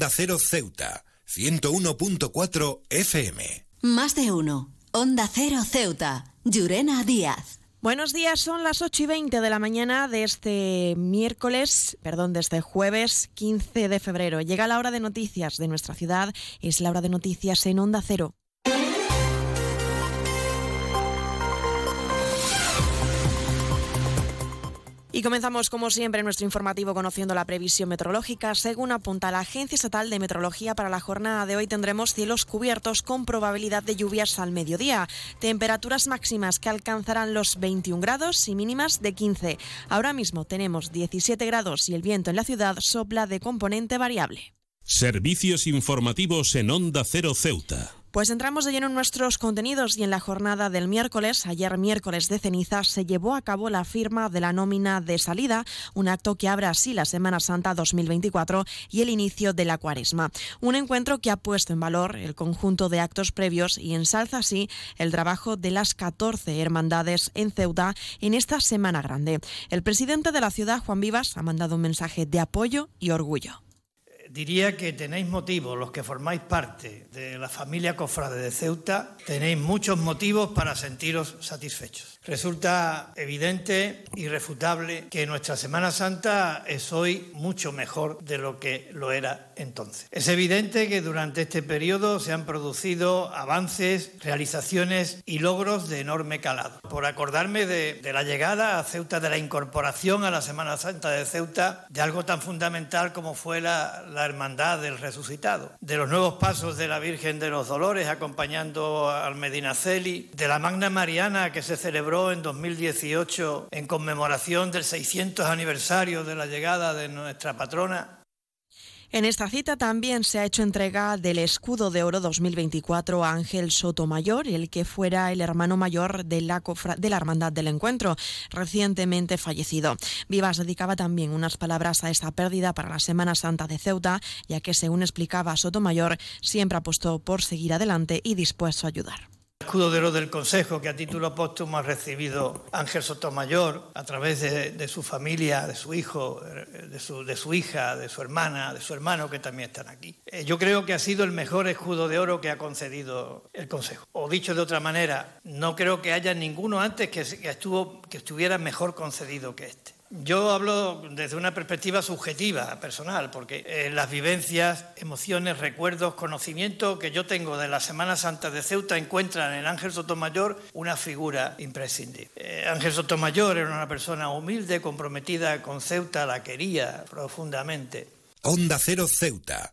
Onda Cero Ceuta, 101.4 FM. Más de uno. Onda Cero Ceuta, Llurena Díaz. Buenos días, son las 8 y 20 de la mañana de este miércoles, perdón, de este jueves 15 de febrero. Llega la hora de noticias de nuestra ciudad, es la hora de noticias en Onda Cero. Y comenzamos, como siempre, nuestro informativo conociendo la previsión meteorológica. Según apunta la Agencia Estatal de Meteorología, para la jornada de hoy tendremos cielos cubiertos con probabilidad de lluvias al mediodía. Temperaturas máximas que alcanzarán los 21 grados y mínimas de 15. Ahora mismo tenemos 17 grados y el viento en la ciudad sopla de componente variable. Servicios informativos en Onda Cero Ceuta. Pues entramos de lleno en nuestros contenidos y en la jornada del miércoles, ayer miércoles de ceniza, se llevó a cabo la firma de la nómina de salida, un acto que abre así la Semana Santa 2024 y el inicio de la cuaresma. Un encuentro que ha puesto en valor el conjunto de actos previos y ensalza así el trabajo de las 14 hermandades en Ceuta en esta Semana Grande. El presidente de la ciudad, Juan Vivas, ha mandado un mensaje de apoyo y orgullo diría que tenéis motivos, los que formáis parte de la familia cofrade de Ceuta, tenéis muchos motivos para sentiros satisfechos. Resulta evidente, irrefutable, que nuestra Semana Santa es hoy mucho mejor de lo que lo era entonces. Es evidente que durante este periodo se han producido avances, realizaciones y logros de enorme calado. Por acordarme de, la llegada a Ceuta, de la incorporación a la Semana Santa de Ceuta, de algo tan fundamental como fue la, la Hermandad del Resucitado, de los nuevos pasos de la Virgen de los Dolores acompañando al Medinaceli, de la Magna Mariana que se celebró en 2018 en conmemoración del 600 aniversario de la llegada de nuestra patrona. En esta cita también se ha hecho entrega del escudo de oro 2024 a Ángel Sotomayor, el que fuera el hermano mayor de la, de la Hermandad del Encuentro, recientemente fallecido. Vivas dedicaba también unas palabras a esta pérdida para la Semana Santa de Ceuta, ya que, según explicaba Sotomayor, siempre apostó por seguir adelante y dispuesto a ayudar escudo de oro del Consejo que a título póstumo ha recibido Ángel Sotomayor a través de, su familia, de su hijo, de su, hija, de su hermana, de su hermano que también están aquí. Eh, yo creo que ha sido el mejor escudo de oro que ha concedido el Consejo. O dicho de otra manera, no creo que haya ninguno antes que estuviera mejor concedido que este. Yo hablo desde una perspectiva subjetiva, personal, porque eh, las vivencias, emociones, recuerdos, conocimientos que yo tengo de la Semana Santa de Ceuta encuentran en Ángel Sotomayor una figura imprescindible. Eh, Ángel Sotomayor era una persona humilde, comprometida con Ceuta, la quería profundamente. Onda Cero Ceuta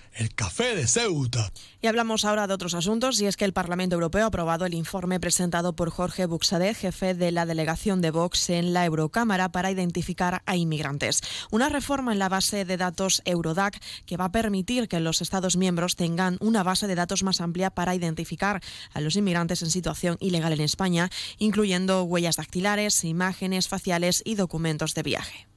el café de Ceuta. Y hablamos ahora de otros asuntos y es que el Parlamento Europeo ha aprobado el informe presentado por Jorge Buxade, jefe de la delegación de Vox en la Eurocámara para identificar a inmigrantes. Una reforma en la base de datos Eurodac que va a permitir que los Estados miembros tengan una base de datos más amplia para identificar a los inmigrantes en situación ilegal en España, incluyendo huellas dactilares, imágenes faciales y documentos de viaje.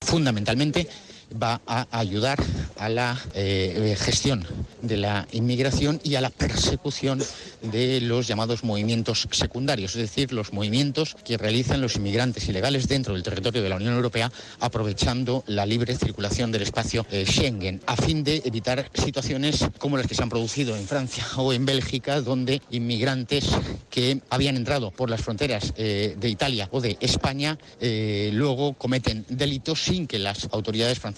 Fundamentalmente va a ayudar a la eh, gestión de la inmigración y a la persecución de los llamados movimientos secundarios, es decir, los movimientos que realizan los inmigrantes ilegales dentro del territorio de la Unión Europea, aprovechando la libre circulación del espacio eh, Schengen, a fin de evitar situaciones como las que se han producido en Francia o en Bélgica, donde inmigrantes que habían entrado por las fronteras eh, de Italia o de España luego cometen delitos sin que las autoridades francesas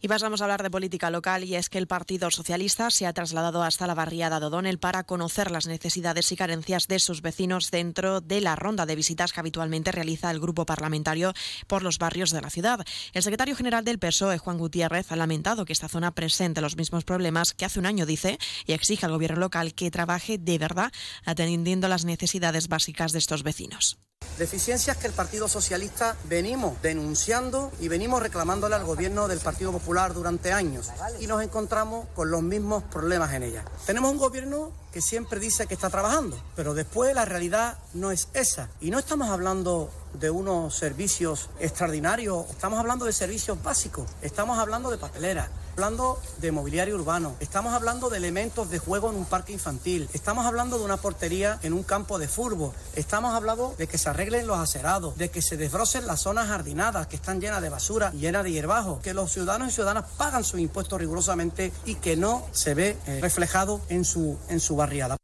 Y pasamos a hablar de política local y es que el Partido Socialista se ha trasladado hasta la barriada de O'Donnell para conocer las necesidades y carencias de sus vecinos dentro de la ronda de visitas que habitualmente realiza el grupo parlamentario por los barrios de la ciudad. El secretario general del PSOE, Juan Gutiérrez, ha lamentado que esta zona presente los mismos problemas que hace un año, dice, y exige al gobierno local que trabaje de verdad atendiendo las necesidades básicas de estos vecinos. Deficiencias que el Partido Socialista venimos denunciando y venimos reclamándole al gobierno del Partido Popular durante años y nos encontramos con los mismos problemas en ella. Tenemos un gobierno que siempre dice que está trabajando, pero después la realidad no es esa. Y no estamos hablando de unos servicios extraordinarios, estamos hablando de servicios básicos, estamos hablando de papelera, hablando de mobiliario urbano, estamos hablando de elementos de juego en un parque infantil, estamos hablando de una portería en un campo de fútbol, estamos hablando de que se arreglen los acerados, de que se desbrocen las zonas jardinadas que están llenas de basura y llenas de hierbajo, que los ciudadanos y ciudadanas pagan sus impuestos rigurosamente y que no se ve eh, reflejado en su, en su barriada.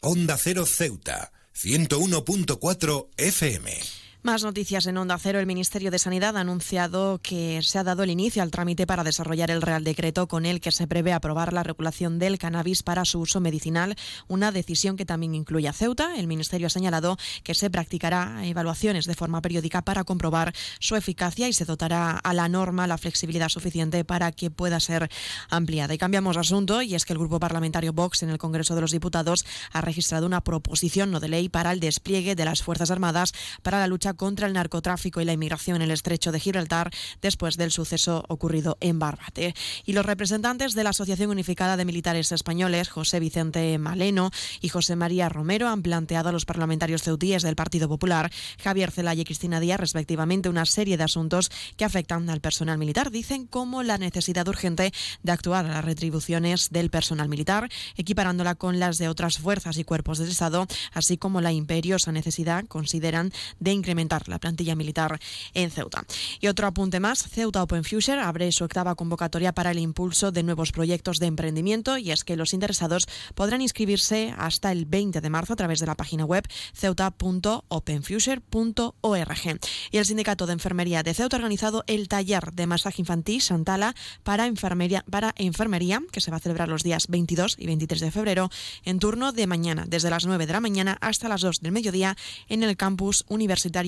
Onda Cero Ceuta, 101.4 FM. Más noticias en Onda Cero. El Ministerio de Sanidad ha anunciado que se ha dado el inicio al trámite para desarrollar el Real Decreto con el que se prevé aprobar la regulación del cannabis para su uso medicinal, una decisión que también incluye a Ceuta. El Ministerio ha señalado que se practicará evaluaciones de forma periódica para comprobar su eficacia y se dotará a la norma la flexibilidad suficiente para que pueda ser ampliada. Y cambiamos asunto y es que el Grupo Parlamentario Vox en el Congreso de los Diputados ha registrado una proposición no de ley para el despliegue de las Fuerzas Armadas para la lucha contra el narcotráfico y la inmigración en el estrecho de Gibraltar después del suceso ocurrido en Barbate. Y los representantes de la Asociación Unificada de Militares Españoles, José Vicente Maleno y José María Romero, han planteado a los parlamentarios ceutíes del Partido Popular, Javier Zelaya y Cristina Díaz, respectivamente, una serie de asuntos que afectan al personal militar. Dicen como la necesidad urgente de actuar a las retribuciones del personal militar, equiparándola con las de otras fuerzas y cuerpos del Estado, así como la imperiosa necesidad, consideran, de incrementar la plantilla militar en Ceuta. Y otro apunte más, Ceuta Open Future abre su octava convocatoria para el impulso de nuevos proyectos de emprendimiento y es que los interesados podrán inscribirse hasta el 20 de marzo a través de la página web ceuta.openfuture.org. Y el Sindicato de Enfermería de Ceuta ha organizado el taller de masaje infantil Santala para enfermería, para enfermería que se va a celebrar los días 22 y 23 de febrero en turno de mañana, desde las 9 de la mañana hasta las 2 del mediodía en el campus universitario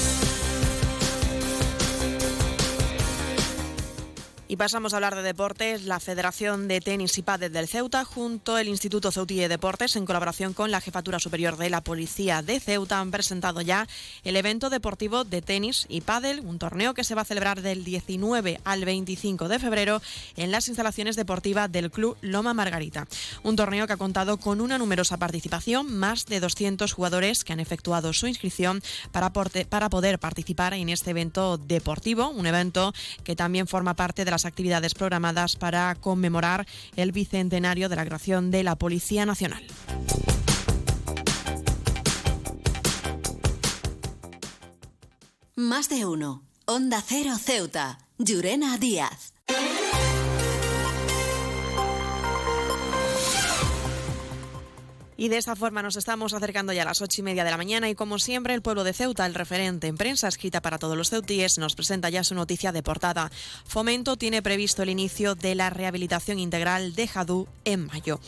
Y pasamos a hablar de deportes. La Federación de Tenis y Pádel del Ceuta, junto al Instituto Ceutí de Deportes, en colaboración con la Jefatura Superior de la Policía de Ceuta, han presentado ya el evento deportivo de tenis y pádel, un torneo que se va a celebrar del 19 al 25 de febrero en las instalaciones deportivas del Club Loma Margarita. Un torneo que ha contado con una numerosa participación, más de 200 jugadores que han efectuado su inscripción para, para poder participar en este evento deportivo, un evento que también forma parte de actividades programadas para conmemorar el bicentenario de la creación de la Policía Nacional. Más de uno. Onda Cero Ceuta. Llurena Díaz. Y de esta forma nos estamos acercando ya a las ocho y media de la mañana y como siempre el pueblo de Ceuta, el referente en prensa escrita para todos los ceutíes, nos presenta ya su noticia de portada. Fomento tiene previsto el inicio de la rehabilitación integral de Jadú en mayo.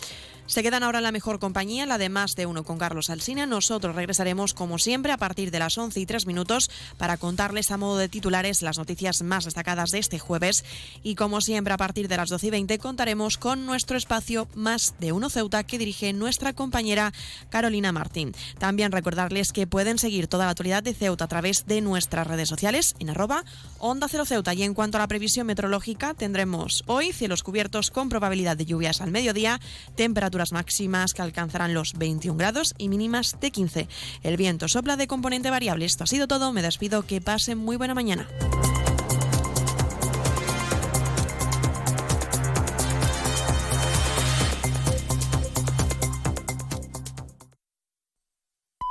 Se quedan ahora en la mejor compañía, la de más de uno con Carlos Alsina. Nosotros regresaremos como siempre a partir de las 11 y 3 minutos para contarles a modo de titulares las noticias más destacadas de este jueves. Y como siempre a partir de las 12 y 20 contaremos con nuestro espacio Más de uno Ceuta que dirige nuestra compañera Carolina Martín. También recordarles que pueden seguir toda la actualidad de Ceuta a través de nuestras redes sociales en arroba Onda Cero Ceuta. Y en cuanto a la previsión meteorológica tendremos hoy cielos cubiertos con probabilidad de lluvias al mediodía, temperatura máximas que alcanzarán los 21 grados y mínimas de 15. El viento sopla de componente variable. Esto ha sido todo. Me despido. Que pasen muy buena mañana.